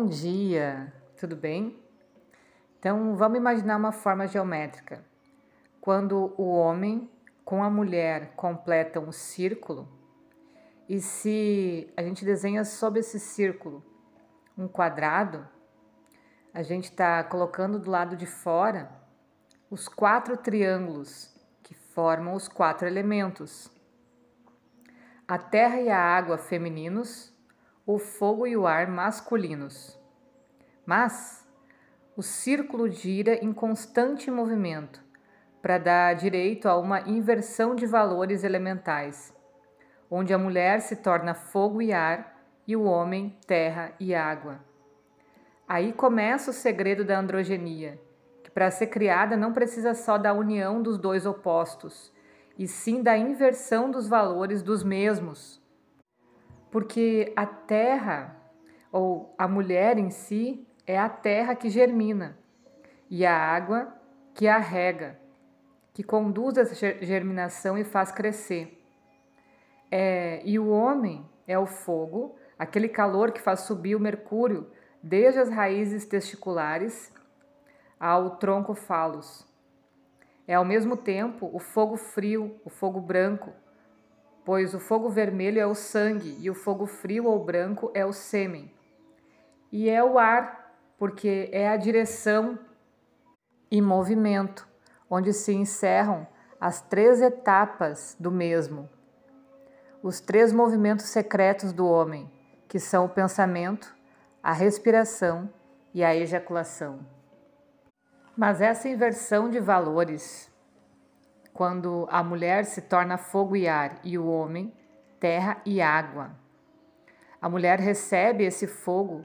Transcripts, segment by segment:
Bom dia, tudo bem? Então vamos imaginar uma forma geométrica. Quando o homem com a mulher completam um círculo, e se a gente desenha sobre esse círculo um quadrado, a gente está colocando do lado de fora os quatro triângulos que formam os quatro elementos: a terra e a água femininos, o fogo e o ar masculinos. Mas o círculo gira em constante movimento para dar direito a uma inversão de valores elementais, onde a mulher se torna fogo e ar e o homem terra e água. Aí começa o segredo da androgenia, que para ser criada não precisa só da união dos dois opostos, e sim da inversão dos valores dos mesmos porque a terra, ou a mulher em si, é a terra que germina e a água que a rega, que conduz essa germinação e faz crescer. É, e o homem é o fogo, aquele calor que faz subir o mercúrio desde as raízes testiculares ao tronco falos. É ao mesmo tempo o fogo frio, o fogo branco, pois o fogo vermelho é o sangue e o fogo frio ou branco é o sêmen. E é o ar, porque é a direção e movimento, onde se encerram as três etapas do mesmo. Os três movimentos secretos do homem, que são o pensamento, a respiração e a ejaculação. Mas essa inversão de valores quando a mulher se torna fogo e ar e o homem terra e água. A mulher recebe esse fogo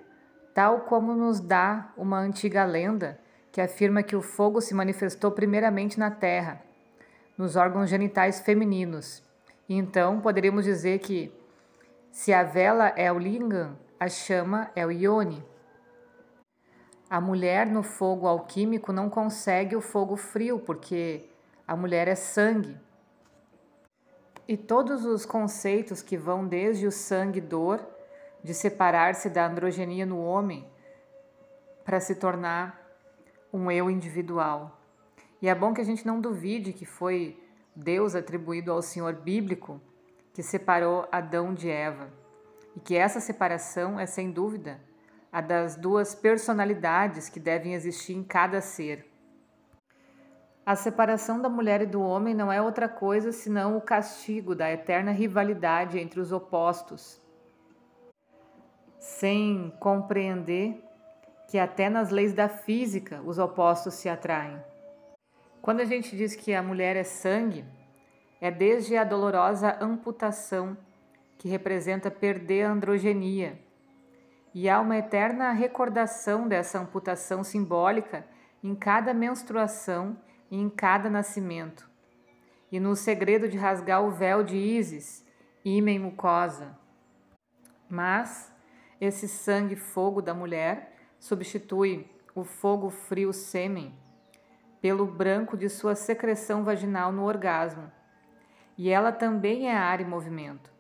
tal como nos dá uma antiga lenda que afirma que o fogo se manifestou primeiramente na terra, nos órgãos genitais femininos. Então poderíamos dizer que se a vela é o lingam, a chama é o ione. A mulher no fogo alquímico não consegue o fogo frio porque a mulher é sangue. E todos os conceitos que vão desde o sangue dor, de separar-se da androgenia no homem, para se tornar um eu individual. E é bom que a gente não duvide que foi Deus atribuído ao Senhor bíblico que separou Adão de Eva. E que essa separação é, sem dúvida, a das duas personalidades que devem existir em cada ser. A separação da mulher e do homem não é outra coisa senão o castigo da eterna rivalidade entre os opostos. Sem compreender que até nas leis da física os opostos se atraem. Quando a gente diz que a mulher é sangue, é desde a dolorosa amputação, que representa perder a androgenia, e há uma eterna recordação dessa amputação simbólica em cada menstruação em cada nascimento, e no segredo de rasgar o véu de Ísis, ímen mucosa. Mas esse sangue fogo da mulher substitui o fogo frio sêmen pelo branco de sua secreção vaginal no orgasmo, e ela também é ar e movimento.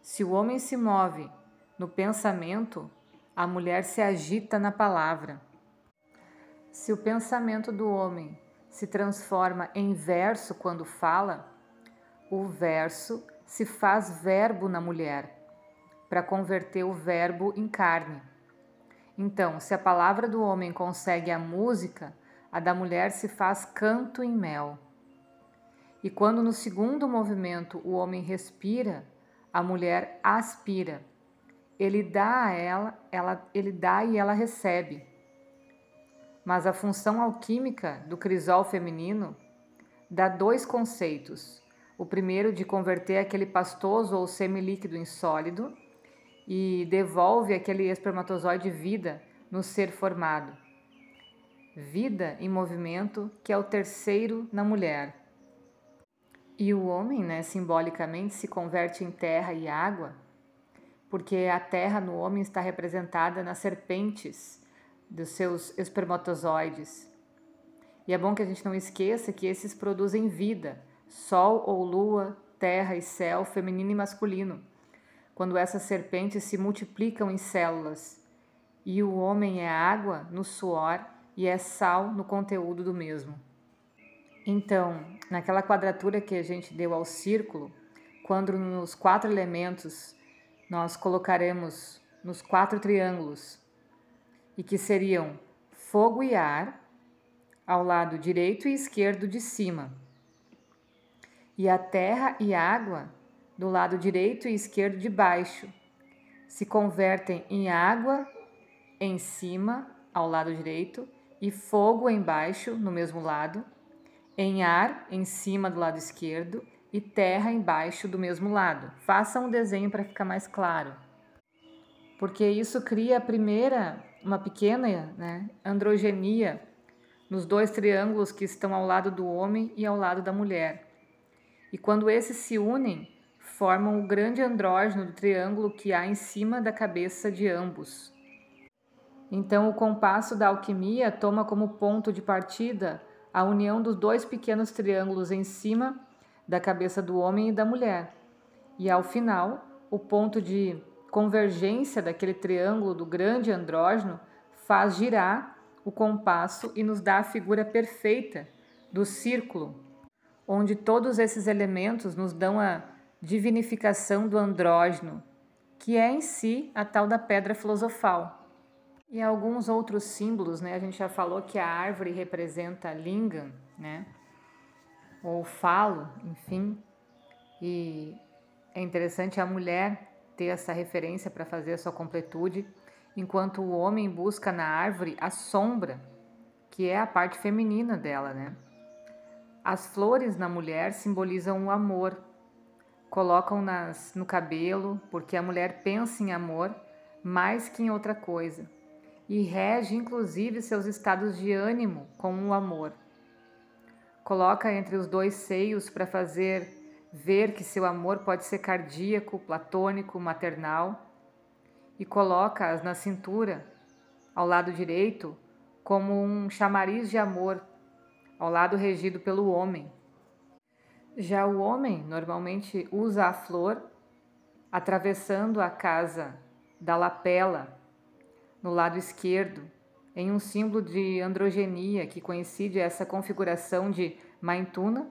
Se o homem se move no pensamento, a mulher se agita na palavra. Se o pensamento do homem se transforma em verso quando fala, o verso se faz verbo na mulher, para converter o verbo em carne. Então, se a palavra do homem consegue a música, a da mulher se faz canto em mel. E quando no segundo movimento o homem respira, a mulher aspira. Ele dá a ela, ela ele dá e ela recebe mas a função alquímica do crisol feminino dá dois conceitos. O primeiro de converter aquele pastoso ou semilíquido em sólido e devolve aquele espermatozoide vida no ser formado. Vida em movimento, que é o terceiro na mulher. E o homem, né, simbolicamente, se converte em terra e água, porque a terra no homem está representada nas serpentes dos seus espermatozoides. E é bom que a gente não esqueça que esses produzem vida, sol ou lua, terra e céu, feminino e masculino, quando essas serpentes se multiplicam em células. e o homem é água no suor e é sal no conteúdo do mesmo. Então, naquela quadratura que a gente deu ao círculo, quando nos quatro elementos nós colocaremos nos quatro triângulos, e que seriam fogo e ar, ao lado direito e esquerdo de cima, e a terra e água do lado direito e esquerdo de baixo, se convertem em água em cima, ao lado direito, e fogo embaixo, no mesmo lado, em ar em cima do lado esquerdo e terra embaixo do mesmo lado. Faça um desenho para ficar mais claro. Porque isso cria a primeira, uma pequena né, androgenia nos dois triângulos que estão ao lado do homem e ao lado da mulher. E quando esses se unem, formam o grande andrógeno do triângulo que há em cima da cabeça de ambos. Então, o compasso da alquimia toma como ponto de partida a união dos dois pequenos triângulos em cima da cabeça do homem e da mulher. E ao final, o ponto de convergência daquele triângulo do grande andrógeno faz girar o compasso e nos dá a figura perfeita do círculo, onde todos esses elementos nos dão a divinificação do andrógeno, que é em si a tal da pedra filosofal. E alguns outros símbolos, né? A gente já falou que a árvore representa lingam, né? Ou falo, enfim. E é interessante a mulher ter essa referência para fazer a sua completude enquanto o homem busca na árvore a sombra, que é a parte feminina dela, né? As flores na mulher simbolizam o amor. Colocam-nas no cabelo, porque a mulher pensa em amor mais que em outra coisa, e rege inclusive seus estados de ânimo com o amor. Coloca entre os dois seios para fazer ver que seu amor pode ser cardíaco, platônico, maternal e coloca-as na cintura, ao lado direito, como um chamariz de amor, ao lado regido pelo homem. Já o homem normalmente usa a flor atravessando a casa da lapela no lado esquerdo, em um símbolo de androgenia que coincide essa configuração de maintuna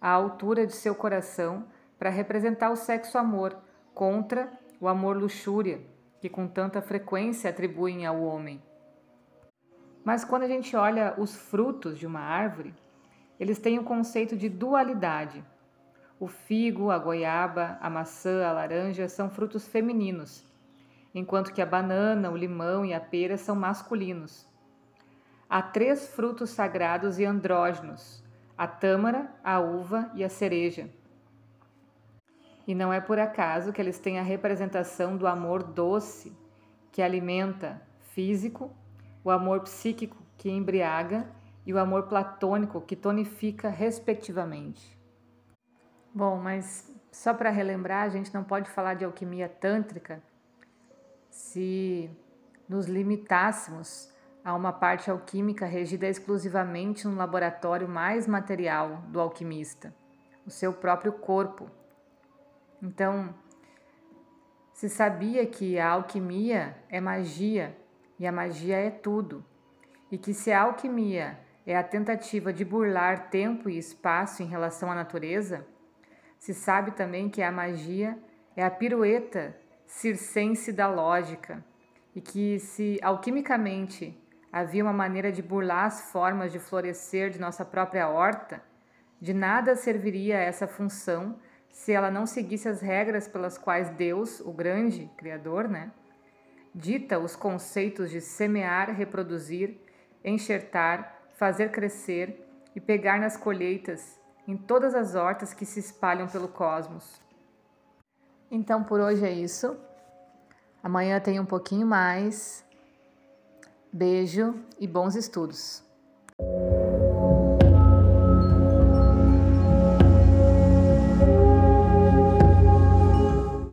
à altura de seu coração para representar o sexo amor contra o amor luxúria que com tanta frequência atribuem ao homem. Mas quando a gente olha os frutos de uma árvore, eles têm o conceito de dualidade. O figo, a goiaba, a maçã, a laranja são frutos femininos, enquanto que a banana, o limão e a pera são masculinos. Há três frutos sagrados e andrógenos: a tâmara, a uva e a cereja. E não é por acaso que eles têm a representação do amor doce, que alimenta físico, o amor psíquico, que embriaga, e o amor platônico, que tonifica, respectivamente. Bom, mas só para relembrar, a gente não pode falar de alquimia tântrica se nos limitássemos a uma parte alquímica regida exclusivamente no laboratório mais material do alquimista, o seu próprio corpo. Então, se sabia que a alquimia é magia e a magia é tudo, e que se a alquimia é a tentativa de burlar tempo e espaço em relação à natureza, se sabe também que a magia é a pirueta circense da lógica, e que se alquimicamente havia uma maneira de burlar as formas de florescer de nossa própria horta, de nada serviria essa função se ela não seguisse as regras pelas quais Deus, o grande Criador, né, dita os conceitos de semear, reproduzir, enxertar, fazer crescer e pegar nas colheitas em todas as hortas que se espalham pelo cosmos. Então por hoje é isso. Amanhã tem um pouquinho mais. Beijo e bons estudos.